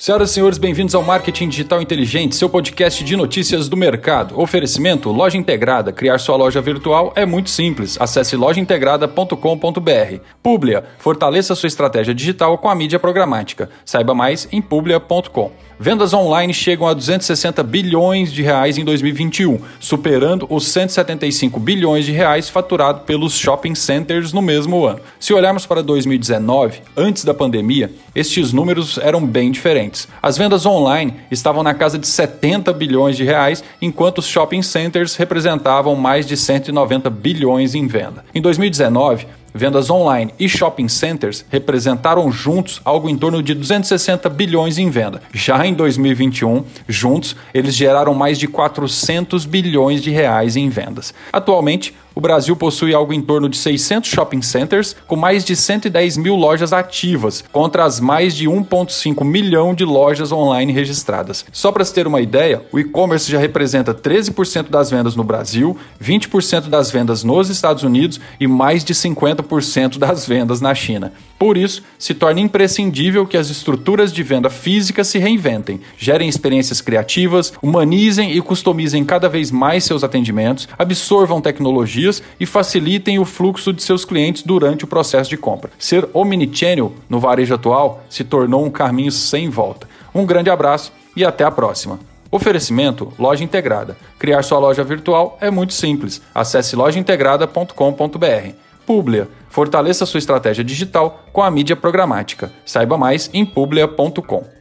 Senhoras e senhores, bem-vindos ao Marketing Digital Inteligente, seu podcast de notícias do mercado. Oferecimento Loja Integrada. Criar sua loja virtual é muito simples. Acesse lojaintegrada.com.br. Publia. Fortaleça sua estratégia digital com a mídia programática. Saiba mais em publia.com. Vendas online chegam a 260 bilhões de reais em 2021, superando os 175 bilhões de reais faturado pelos shopping centers no mesmo ano. Se olharmos para 2019, antes da pandemia, estes números eram bem diferentes. As vendas online estavam na casa de 70 bilhões de reais, enquanto os shopping centers representavam mais de 190 bilhões em venda. Em 2019, Vendas online e shopping centers representaram juntos algo em torno de 260 bilhões em venda. Já em 2021, juntos, eles geraram mais de 400 bilhões de reais em vendas. Atualmente, o Brasil possui algo em torno de 600 shopping centers, com mais de 110 mil lojas ativas, contra as mais de 1,5 milhão de lojas online registradas. Só para se ter uma ideia, o e-commerce já representa 13% das vendas no Brasil, 20% das vendas nos Estados Unidos e mais de 50% das vendas na China. Por isso, se torna imprescindível que as estruturas de venda física se reinventem, gerem experiências criativas, humanizem e customizem cada vez mais seus atendimentos, absorvam tecnologias e facilitem o fluxo de seus clientes durante o processo de compra. Ser omnichannel no varejo atual se tornou um caminho sem volta. Um grande abraço e até a próxima. Oferecimento Loja Integrada. Criar sua loja virtual é muito simples. Acesse lojaintegrada.com.br. Publia. Fortaleça sua estratégia digital com a mídia programática. Saiba mais em publia.com.